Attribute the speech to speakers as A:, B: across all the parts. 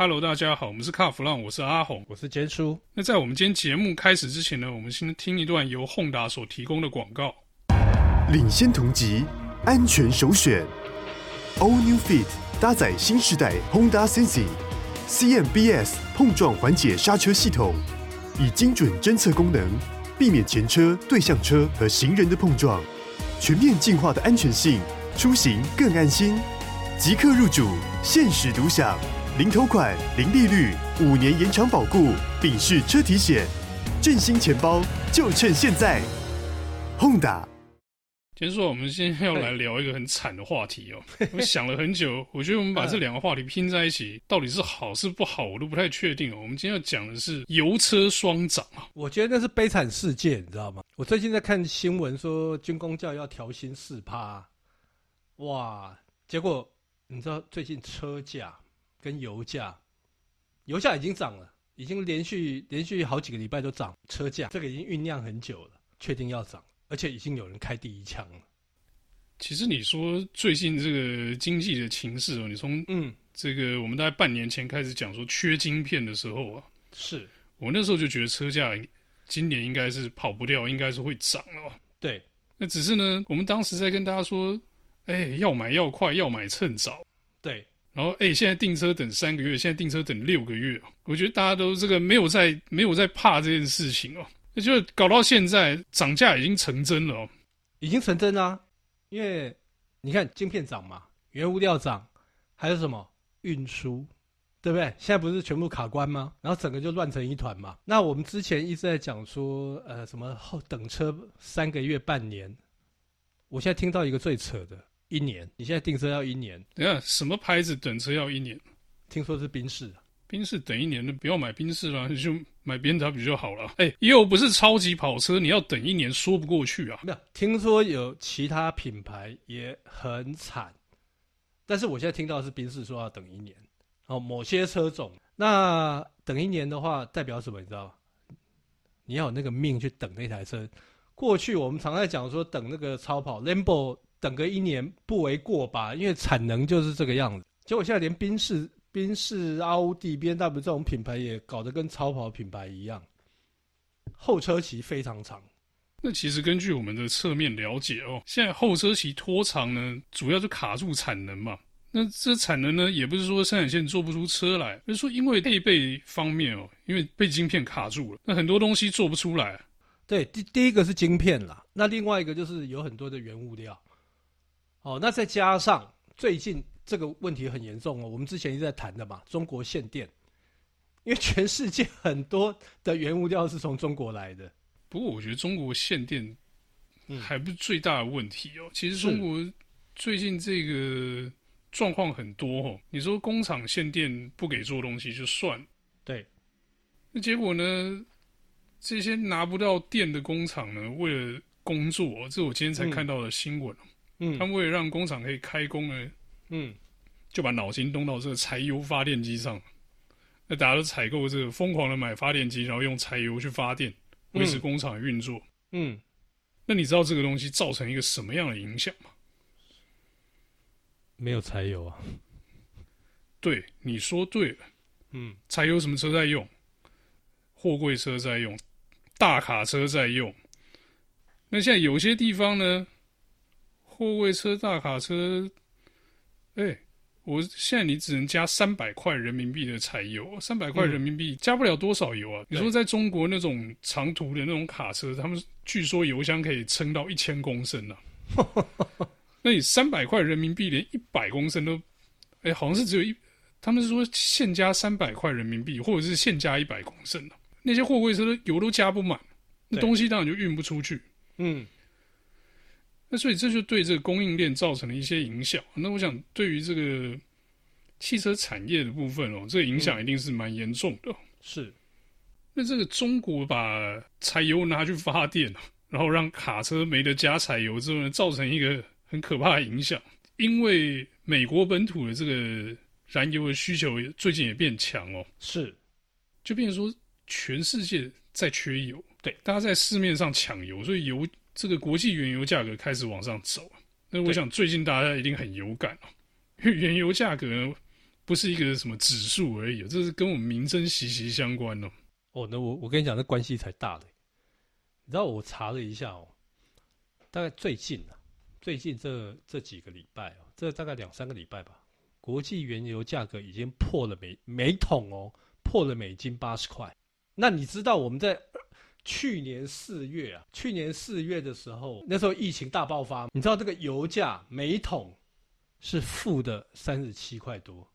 A: Hello，大家好，我们是卡弗浪，我是阿红，
B: 我是坚叔。
A: 那在我们今天节目开始之前呢，我们先听一段由 Honda 所提供的广告。
C: 领先同级，安全首选。All New Fit 搭载新时代 Honda Sensing CMBS 碰撞缓解刹车系统，以精准侦测功能，避免前车、对向车和行人的碰撞，全面进化的安全性，出行更安心。即刻入主，限时独享。零头款、零利率、五年延长保固，并试车体险，振兴钱包就趁现在。Honda。
A: 先说，我们今天要来聊一个很惨的话题哦。我想了很久，我觉得我们把这两个话题拼在一起，到底是好是不好，我都不太确定哦。我们今天要讲的是油车双涨啊。
B: 我觉得那是悲惨世界，你知道吗？我最近在看新闻说军工教要调薪四趴，哇！结果你知道最近车价？跟油价，油价已经涨了，已经连续连续好几个礼拜都涨。车价这个已经酝酿很久了，确定要涨，而且已经有人开第一枪了。
A: 其实你说最近这个经济的情势哦，你从嗯这个我们大概半年前开始讲说缺晶片的时候啊，
B: 是
A: 我那时候就觉得车价今年应该是跑不掉，应该是会涨了。
B: 对，
A: 那只是呢，我们当时在跟大家说，哎，要买要快，要买趁早。
B: 对。
A: 然后，哎，现在订车等三个月，现在订车等六个月。我觉得大家都这个没有在没有在怕这件事情哦，那就搞到现在涨价已经成真了哦，
B: 已经成真啦。因为你看晶片涨嘛，原物料涨，还有什么运输，对不对？现在不是全部卡关吗？然后整个就乱成一团嘛。那我们之前一直在讲说，呃，什么后等车三个月、半年，我现在听到一个最扯的。一年，你现在订车要一年。
A: 等下，什么牌子等车要一年？
B: 听说是宾士。
A: 宾士等一年，那不要买宾士了，你就买 BMW 就好了。哎、欸，又不是超级跑车，你要等一年，说不过去啊。
B: 没有，听说有其他品牌也很惨，但是我现在听到是宾士说要等一年。哦，某些车种，那等一年的话，代表什么？你知道吗？你要有那个命去等那台车。过去我们常在讲说，等那个超跑 Lambo。等个一年不为过吧，因为产能就是这个样子。结果现在连宾士、宾士、奥迪、B N W 这种品牌也搞得跟超跑品牌一样，后车期非常长。
A: 那其实根据我们的侧面了解哦，现在后车期拖长呢，主要就卡住产能嘛。那这产能呢，也不是说生产线做不出车来，而是说因为配备方面哦，因为被晶片卡住了，那很多东西做不出来。
B: 对，第第一个是晶片啦，那另外一个就是有很多的原物料。哦，那再加上最近这个问题很严重哦，我们之前一直在谈的嘛，中国限电，因为全世界很多的原物料是从中国来的。
A: 不过我觉得中国限电还不是最大的问题哦。嗯、其实中国最近这个状况很多哦。你说工厂限电不给做东西就算，
B: 对，
A: 那结果呢？这些拿不到电的工厂呢，为了工作，这是我今天才看到的新闻。嗯嗯，他们为了让工厂可以开工呢，嗯，就把脑筋动到这个柴油发电机上。那大家都采购这个，疯狂的买发电机，然后用柴油去发电，维持工厂运作。嗯，那你知道这个东西造成一个什么样的影响吗？
B: 没有柴油啊。
A: 对，你说对了。嗯，柴油什么车在用？货柜车在用，大卡车在用。那现在有些地方呢？货柜车、大卡车，哎、欸，我现在你只能加三百块人民币的柴油，三百块人民币加不了多少油啊！你说在中国那种长途的那种卡车，他们据说油箱可以撑到一千公升呢、啊。那你三百块人民币连一百公升都，哎、欸，好像是只有一，他们是说限加三百块人民币，或者是限加一百公升的、啊。那些货柜车的油都加不满，那东西当然就运不出去。嗯。那所以这就对这个供应链造成了一些影响。那我想，对于这个汽车产业的部分哦，这个影响一定是蛮严重的。
B: 是。
A: 那这个中国把柴油拿去发电，然后让卡车没得加柴油之后呢，造成一个很可怕的影响。因为美国本土的这个燃油的需求最近也变强哦。
B: 是。
A: 就变成说，全世界在缺油，对，大家在市面上抢油，所以油。这个国际原油价格开始往上走，那我想最近大家一定很有感，因为原油价格不是一个什么指数而已，这是跟我们民生息息相关哦。
B: 哦，那我我跟你讲，那关系才大嘞。你知道我查了一下哦，大概最近啊，最近这这几个礼拜哦，这大概两三个礼拜吧，国际原油价格已经破了每每桶哦，破了美金八十块。那你知道我们在去年四月啊，去年四月的时候，那时候疫情大爆发，你知道这个油价每桶是负的三十七块多。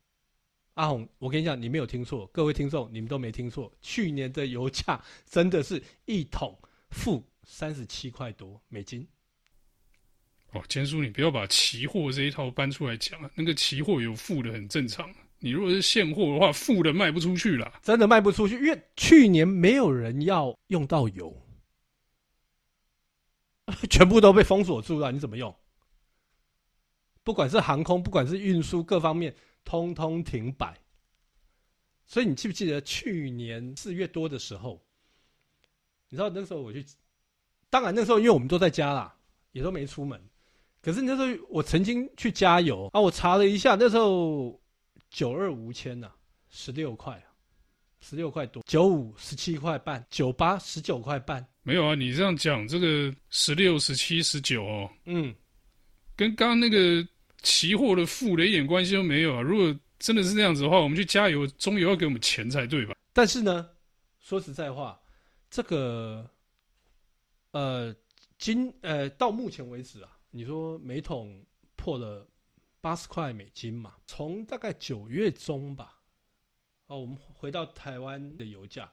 B: 阿红，我跟你讲，你没有听错，各位听众，你们都没听错，去年的油价真的是一桶负三十七块多美金。
A: 哦，坚叔，你不要把期货这一套搬出来讲啊，那个期货有负的很正常。你如果是现货的话，负的卖不出去了，
B: 真的卖不出去，因为去年没有人要用到油，全部都被封锁住了，你怎么用？不管是航空，不管是运输，各方面通通停摆。所以你记不记得去年四月多的时候？你知道那时候我去，当然那时候因为我们都在家啦，也都没出门。可是那时候我曾经去加油啊，我查了一下，那时候。九二无铅呐，十六块，十六块多；九五十七块半，九八十九块半。
A: 没有啊，你这样讲这个十六、十七、十九哦，
B: 嗯，
A: 跟刚刚那个期货的负的一点关系都没有啊。如果真的是这样子的话，我们去加油，中油要给我们钱才对吧？
B: 但是呢，说实在话，这个呃，今呃到目前为止啊，你说每桶破了。八十块美金嘛，从大概九月中吧，哦，我们回到台湾的油价，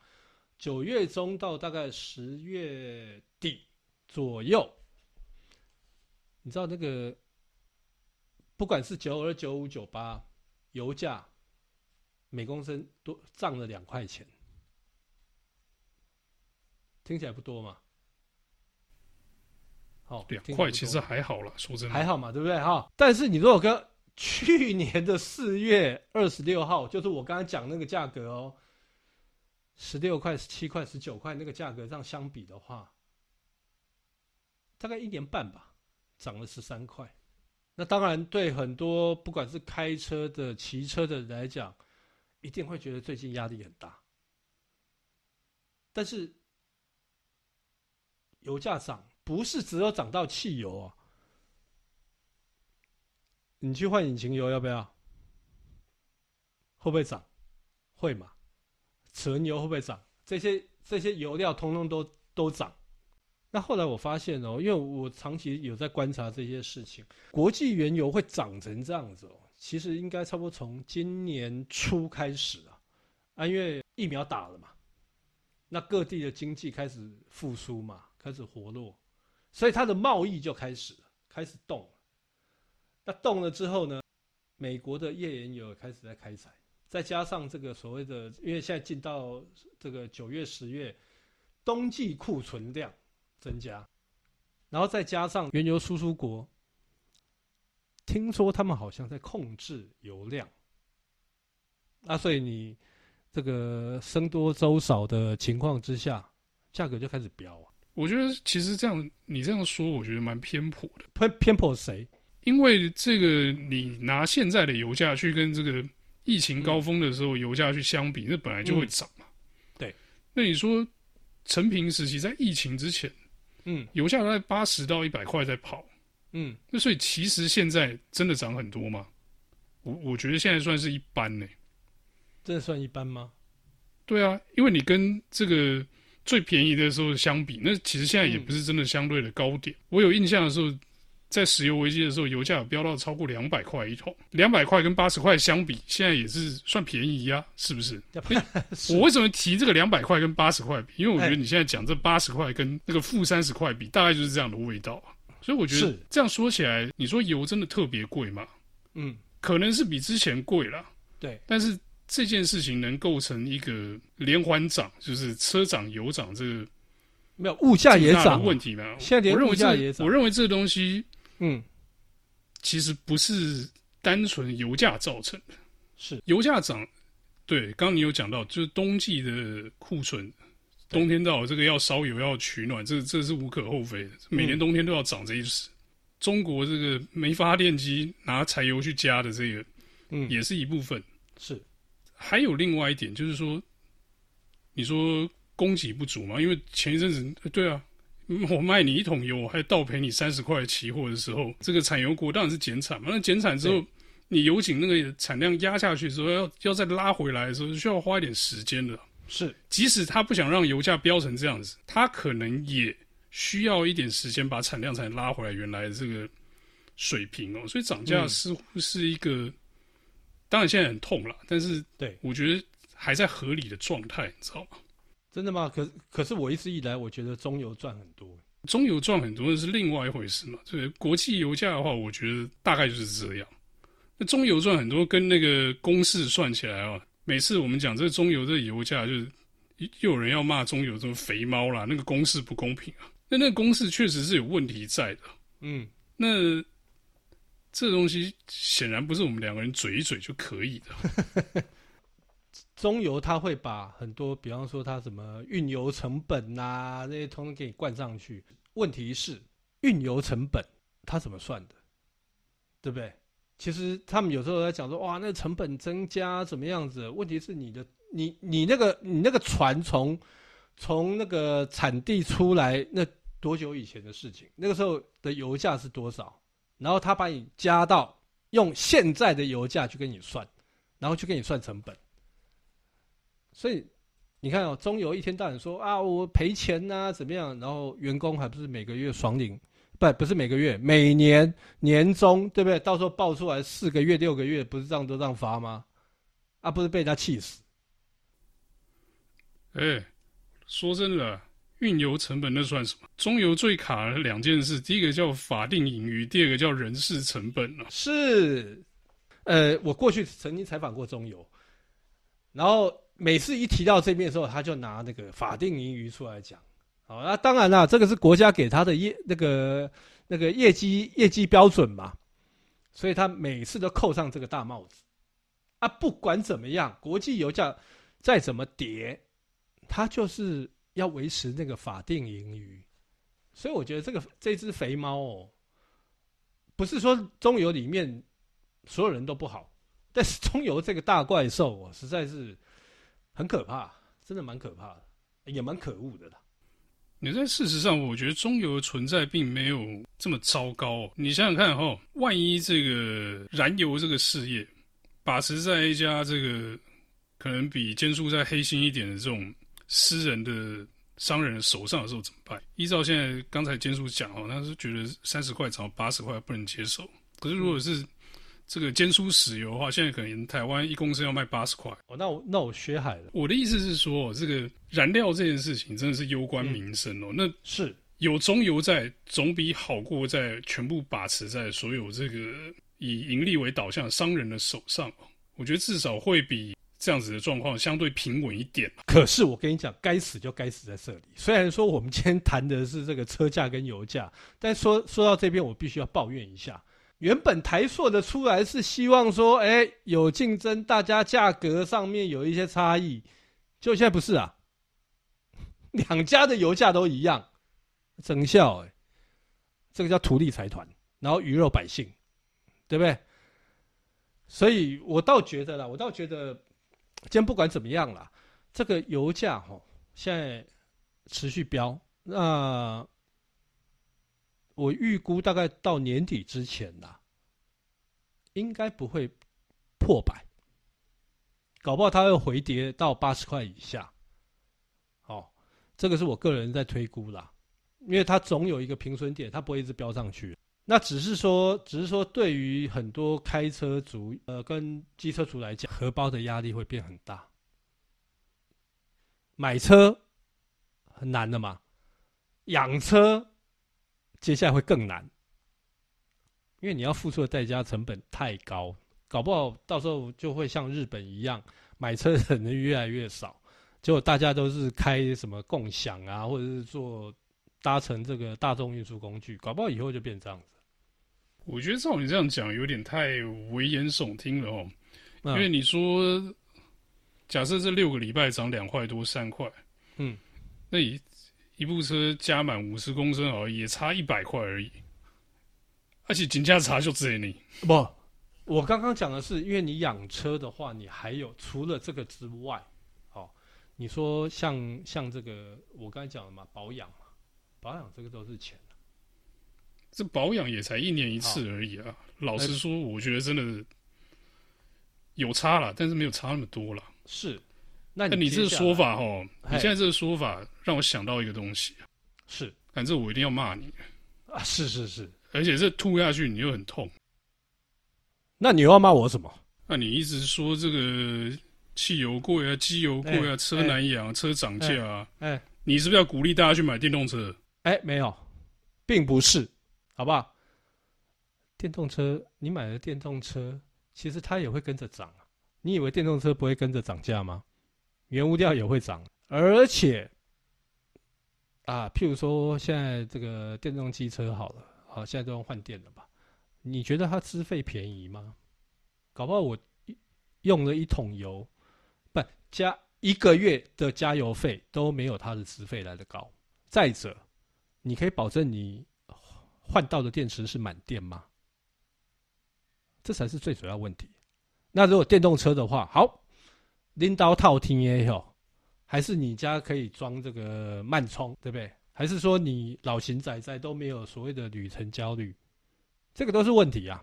B: 九月中到大概十月底左右，你知道那个，不管是九二、九五、九八，油价每公升都涨了两块钱，听起来不多嘛？
A: 哦，两块其实还好了，说真的
B: 还好嘛，对不对哈？但是你如果跟去年的四月二十六号，就是我刚才讲那个价格哦，十六块、十七块、十九块那个价格这样相比的话，大概一年半吧，涨了十三块。那当然对很多不管是开车的、骑车的人来讲，一定会觉得最近压力很大。但是油价涨。不是只有涨到汽油啊，你去换引擎油要不要？会不会涨？会嘛？齿轮油会不会涨？这些这些油料通通都都涨。那后来我发现哦，因为我长期有在观察这些事情，国际原油会涨成这样子哦，其实应该差不多从今年初开始啊，啊，因为疫苗打了嘛，那各地的经济开始复苏嘛，开始活络。所以它的贸易就开始了，开始动了。那动了之后呢，美国的页岩油开始在开采，再加上这个所谓的，因为现在进到这个九月、十月，冬季库存量增加，然后再加上原油输出国，听说他们好像在控制油量，那所以你这个僧多粥少的情况之下，价格就开始飙啊。
A: 我觉得其实这样，你这样说，我觉得蛮偏颇的。
B: 偏偏颇谁？
A: 因为这个，你拿现在的油价去跟这个疫情高峰的时候油价去相比，那、嗯、本来就会涨嘛。
B: 对。
A: 那你说，成平时期在疫情之前，
B: 嗯，
A: 油价在八十到一百块在跑，
B: 嗯，
A: 那所以其实现在真的涨很多吗？我我觉得现在算是一般呢、欸。
B: 真的算一般吗？
A: 对啊，因为你跟这个。最便宜的时候相比，那其实现在也不是真的相对的高点。嗯、我有印象的时候，在石油危机的时候，油价有飙到超过两百块一桶。两百块跟八十块相比，现在也是算便宜呀、啊，是不是？是我为什么提这个两百块跟八十块比？因为我觉得你现在讲这八十块跟那个负三十块比，大概就是这样的味道。所以我觉得这样说起来，你说油真的特别贵吗？
B: 嗯，
A: 可能是比之前贵了。
B: 对，
A: 但是。这件事情能构成一个连环涨，就是车涨油涨，这个
B: 没有物价也涨
A: 问题吗？
B: 现在连物价也涨。
A: 我认为这个东西，
B: 嗯，
A: 其实不是单纯油价造成的，
B: 是
A: 油价涨。对，刚刚你有讲到，就是冬季的库存，冬天到了，这个要烧油要取暖，这这是无可厚非的。每年冬天都要涨这一时。嗯、中国这个没发电机拿柴油去加的这个，嗯，也是一部分。
B: 是，
A: 还有另外一点就是说，你说供给不足嘛？因为前一阵子，对啊，我卖你一桶油，我还倒赔你三十块期货的时候，这个产油国当然是减产嘛。那减产之后，你油井那个产量压下去之后，要要再拉回来的时候，需要花一点时间的。
B: 是，
A: 即使他不想让油价飙成这样子，他可能也需要一点时间把产量才能拉回来原来的这个水平哦。所以涨价似乎是一个，嗯、当然现在很痛了，但是对我觉得还在合理的状态，你知道吗？
B: 真的吗？可可是我一直以来我觉得中油赚很多，
A: 中油赚很多那是另外一回事嘛。对，国际油价的话，我觉得大概就是这样。那中油赚很多，跟那个公式算起来啊。每次我们讲这个中油这油价，就是又有人要骂中油这么肥猫啦，那个公式不公平啊。那那个公式确实是有问题在的。嗯，那这东西显然不是我们两个人嘴一嘴就可以的。
B: 中油他会把很多，比方说他什么运油成本呐，那些通通给你灌上去。问题是运油成本他怎么算的？对不对？其实他们有时候在讲说，哇，那成本增加怎么样子？问题是你的，你你那个你那个船从从那个产地出来，那多久以前的事情？那个时候的油价是多少？然后他把你加到用现在的油价去跟你算，然后去跟你算成本。所以你看哦，中油一天到晚说啊，我赔钱呐、怎么样？然后员工还不是每个月爽领？不，不是每个月，每年年终，对不对？到时候报出来四个月、六个月，不是这样都这样发吗？啊，不是被人家气死？
A: 哎、说真的，运油成本那算什么？中油最卡的两件事，第一个叫法定盈余，第二个叫人事成本啊。
B: 是，呃，我过去曾经采访过中油，然后每次一提到这边的时候，他就拿那个法定盈余出来讲。好，那当然了，这个是国家给他的业那个那个业绩业绩标准嘛，所以他每次都扣上这个大帽子。啊，不管怎么样，国际油价再怎么跌，他就是要维持那个法定盈余。所以我觉得这个这只肥猫哦，不是说中油里面所有人都不好，但是中油这个大怪兽哦，实在是很可怕，真的蛮可怕的，也蛮可恶的啦。
A: 你在事实上，我觉得中油的存在并没有这么糟糕。你想想看哈，万一这个燃油这个事业把持在一家这个可能比坚叔再黑心一点的这种私人的商人的手上的时候怎么办？依照现在刚才坚叔讲哦，他是觉得三十块涨到八十块不能接受。可是如果是这个坚叔石油的话，现在可能台湾一公升要卖八十块。
B: 哦，那我那我学海了。
A: 我的意思是说，这个燃料这件事情真的是攸关民生哦。嗯、那是有中油在，总比好过在全部把持在所有这个以盈利为导向的商人的手上。我觉得至少会比这样子的状况相对平稳一点。
B: 可是我跟你讲，该死就该死在这里。虽然说我们今天谈的是这个车价跟油价，但说说到这边，我必须要抱怨一下。原本台塑的出来是希望说，哎、有竞争，大家价格上面有一些差异，就现在不是啊，两家的油价都一样，增效哎，这个叫图利财团，然后鱼肉百姓，对不对？所以我倒觉得啦，我倒觉得，今天不管怎么样啦，这个油价哈，现在持续飙，那。我预估大概到年底之前呐，应该不会破百，搞不好它会回跌到八十块以下。好，这个是我个人在推估啦，因为它总有一个平衡点，它不会一直飙上去。那只是说，只是说，对于很多开车族呃跟机车族来讲，荷包的压力会变很大。买车很难的嘛，养车。接下来会更难，因为你要付出的代价成本太高，搞不好到时候就会像日本一样，买车的人越来越少，结果大家都是开什么共享啊，或者是做搭乘这个大众运输工具，搞不好以后就变这样子。
A: 我觉得照你这样讲，有点太危言耸听了哦，因为你说，假设这六个礼拜涨两块多三块，嗯，那一。一部车加满五十公升而已，也差一百块而已，而且金价差就这里。
B: 不，我刚刚讲的是，因为你养车的话，你还有除了这个之外，哦，你说像像这个我刚才讲了嘛，保养嘛，保养这个都是钱。
A: 这保养也才一年一次而已啊！老实说，我觉得真的有差了，但是没有差那么多了。
B: 是，
A: 那你，你这个说法哦，你现在这个说法让我想到一个东西，
B: 是，
A: 反正我一定要骂你
B: 啊！是是是，
A: 而且这吐下去你又很痛，
B: 那你又要骂我什么？
A: 那你一直说这个汽油贵啊，机油贵啊，车难养，车涨价啊，哎，你是不是要鼓励大家去买电动车？
B: 哎，没有，并不是。好不好？电动车，你买了电动车，其实它也会跟着涨。你以为电动车不会跟着涨价吗？原物料也会涨，而且啊，譬如说现在这个电动机车好了，好，现在都用换电了吧？你觉得它资费便宜吗？搞不好我用了一桶油，不加一个月的加油费都没有它的资费来得高。再者，你可以保证你。换到的电池是满电吗？这才是最主要问题。那如果电动车的话，好，拎刀套听也有，还是你家可以装这个慢充，对不对？还是说你老型仔仔都没有所谓的旅程焦虑？这个都是问题啊。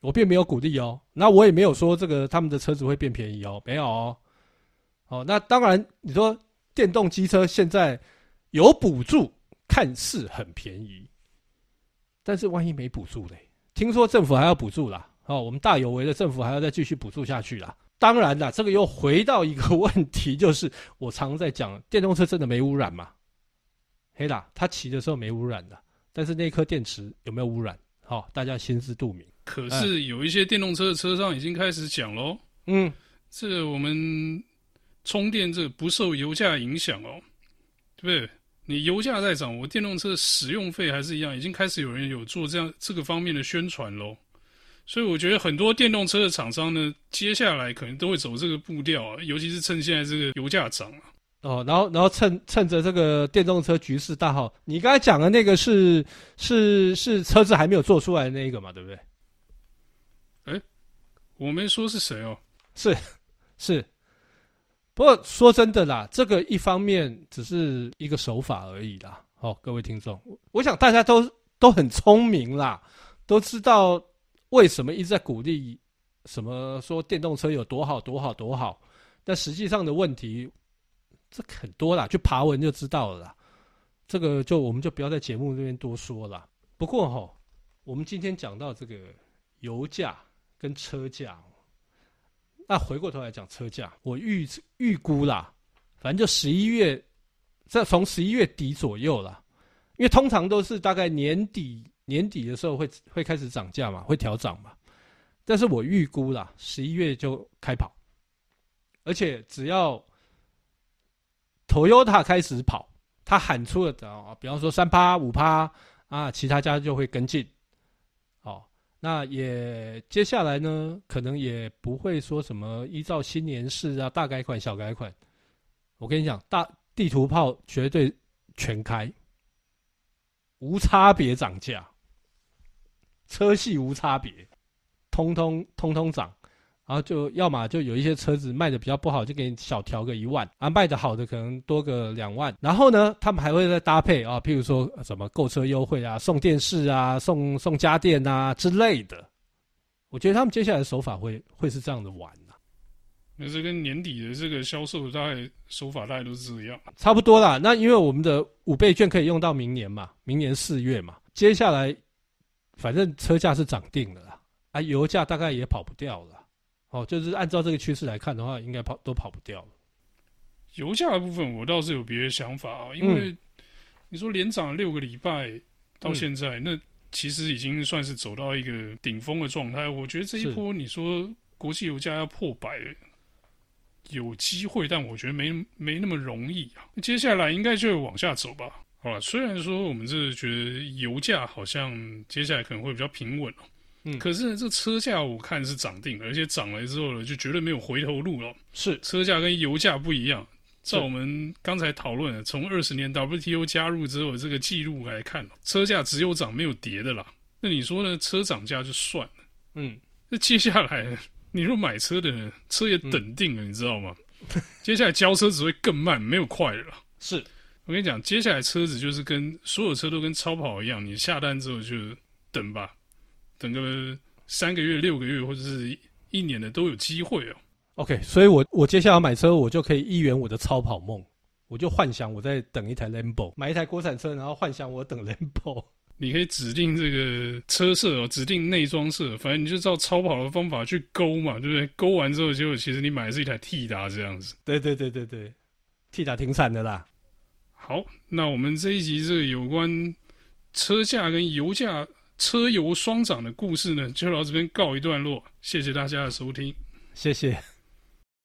B: 我并没有鼓励哦，那我也没有说这个他们的车子会变便宜哦，没有哦。哦，那当然，你说电动机车现在有补助，看似很便宜。但是万一没补助嘞？听说政府还要补助啦。哦，我们大有为的政府还要再继续补助下去啦。当然啦，这个又回到一个问题，就是我常在讲，电动车真的没污染吗？黑啦，他骑的时候没污染的，但是那颗电池有没有污染？好、哦，大家心知肚明。
A: 可是有一些电动车的车上已经开始讲喽，嗯，这个我们充电这个不受油价影响哦，对不对？你油价在涨，我电动车的使用费还是一样，已经开始有人有做这样这个方面的宣传喽。所以我觉得很多电动车的厂商呢，接下来可能都会走这个步调啊，尤其是趁现在这个油价涨啊。
B: 哦，然后然后趁趁着这个电动车局势大好，你刚才讲的那个是是是车子还没有做出来的那一个嘛，对不对？
A: 哎，我没说是谁哦，
B: 是是。不过说真的啦，这个一方面只是一个手法而已啦。好，各位听众，我想大家都都很聪明啦，都知道为什么一直在鼓励什么说电动车有多好多好多好，但实际上的问题这很多啦，去爬文就知道了啦。这个就我们就不要在节目这边多说了。不过哈，我们今天讲到这个油价跟车价。那回过头来讲车价，我预预估啦，反正就十一月，这从十一月底左右啦，因为通常都是大概年底年底的时候会会开始涨价嘛，会调涨嘛。但是我预估啦，十一月就开跑，而且只要 Toyota 开始跑，他喊出了的，比方说三趴五趴啊，其他家就会跟进。那也接下来呢，可能也不会说什么依照新年式啊，大改款、小改款。我跟你讲，大地图炮绝对全开，无差别涨价，车系无差别，通通通通涨。然后就要么就有一些车子卖的比较不好，就给你小调个一万啊；卖的好的可能多个两万。然后呢，他们还会再搭配啊，譬如说什么购车优惠啊、送电视啊、送送家电啊之类的。我觉得他们接下来的手法会会是这样的玩呐、啊。
A: 那这跟年底的这个销售大概手法大概都是这样，
B: 差不多啦。那因为我们的五倍券可以用到明年嘛，明年四月嘛。接下来反正车价是涨定了啦，啊，油价大概也跑不掉了。哦，就是按照这个趋势来看的话，应该跑都跑不掉了。
A: 油价的部分，我倒是有别的想法啊，因为你说连涨了六个礼拜到现在，嗯，那其实已经算是走到一个顶峰的状态。我觉得这一波，你说国际油价要破百，有机会，但我觉得没没那么容易啊。接下来应该就会往下走吧。好了，虽然说我们是觉得油价好像接下来可能会比较平稳哦。嗯，可是呢，这车价我看是涨定了，而且涨了之后呢，就绝对没有回头路了。是，车价跟油价不一样。照我们刚才讨论的，从二十年 WTO 加入之后这个记录来看，车价只有涨没有跌的啦。那你说呢？车涨价就算了，嗯，那接下来，你说买车的人，车也等定了，嗯、你知道吗？接下来交车只会更慢，没有快了。
B: 是
A: 我跟你讲，接下来车子就是跟所有车都跟超跑一样，你下单之后就等吧，等个三个月、六个月或者是一年的都有机会哦。
B: OK，所以我我接下来买车，我就可以一圆我的超跑梦，我就幻想我在等一台 Lambo，买一台国产车，然后幻想我等 Lambo。
A: 你可以指定这个车色哦，指定内装色，反正你就照超跑的方法去勾嘛，对不对？勾完之后，结果其实你买的是一台 T 达这样子。
B: 对对对对对，T 达挺惨的啦。
A: 好，那我们这一集这个有关车价跟油价、车油双涨的故事呢，就到这边告一段落。谢谢大家的收听，
B: 谢谢。